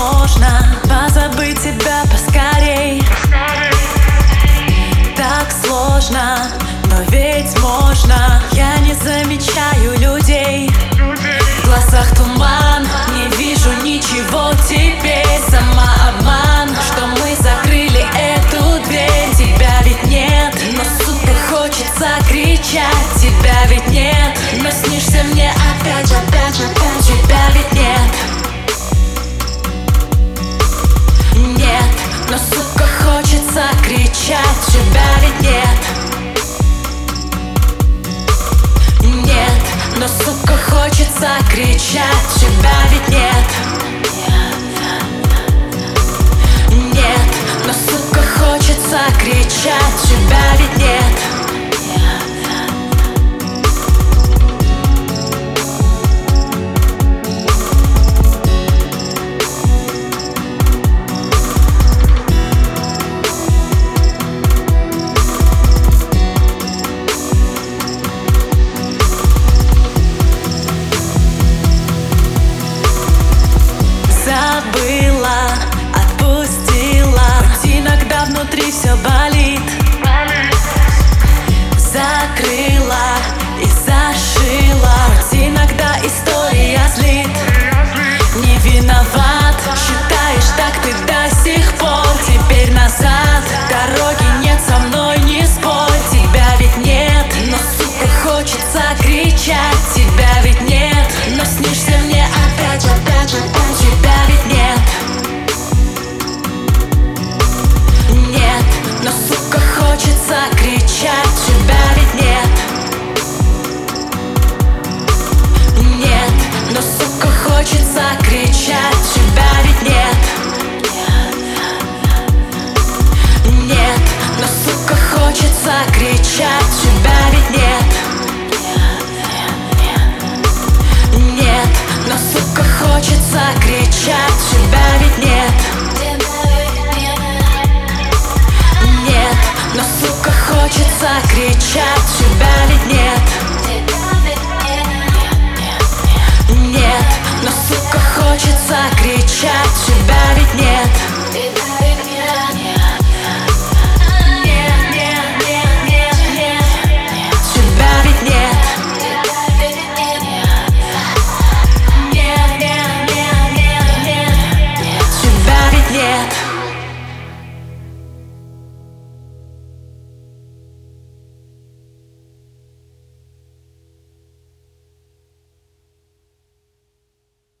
можно позабыть тебя поскорей. Так сложно, но ведь можно. Я не замечаю людей. В глазах туман. замечать себя ли нет. Нет, но сука хочется кричать. Тебя ведь закричать. Тебя ведь не кричать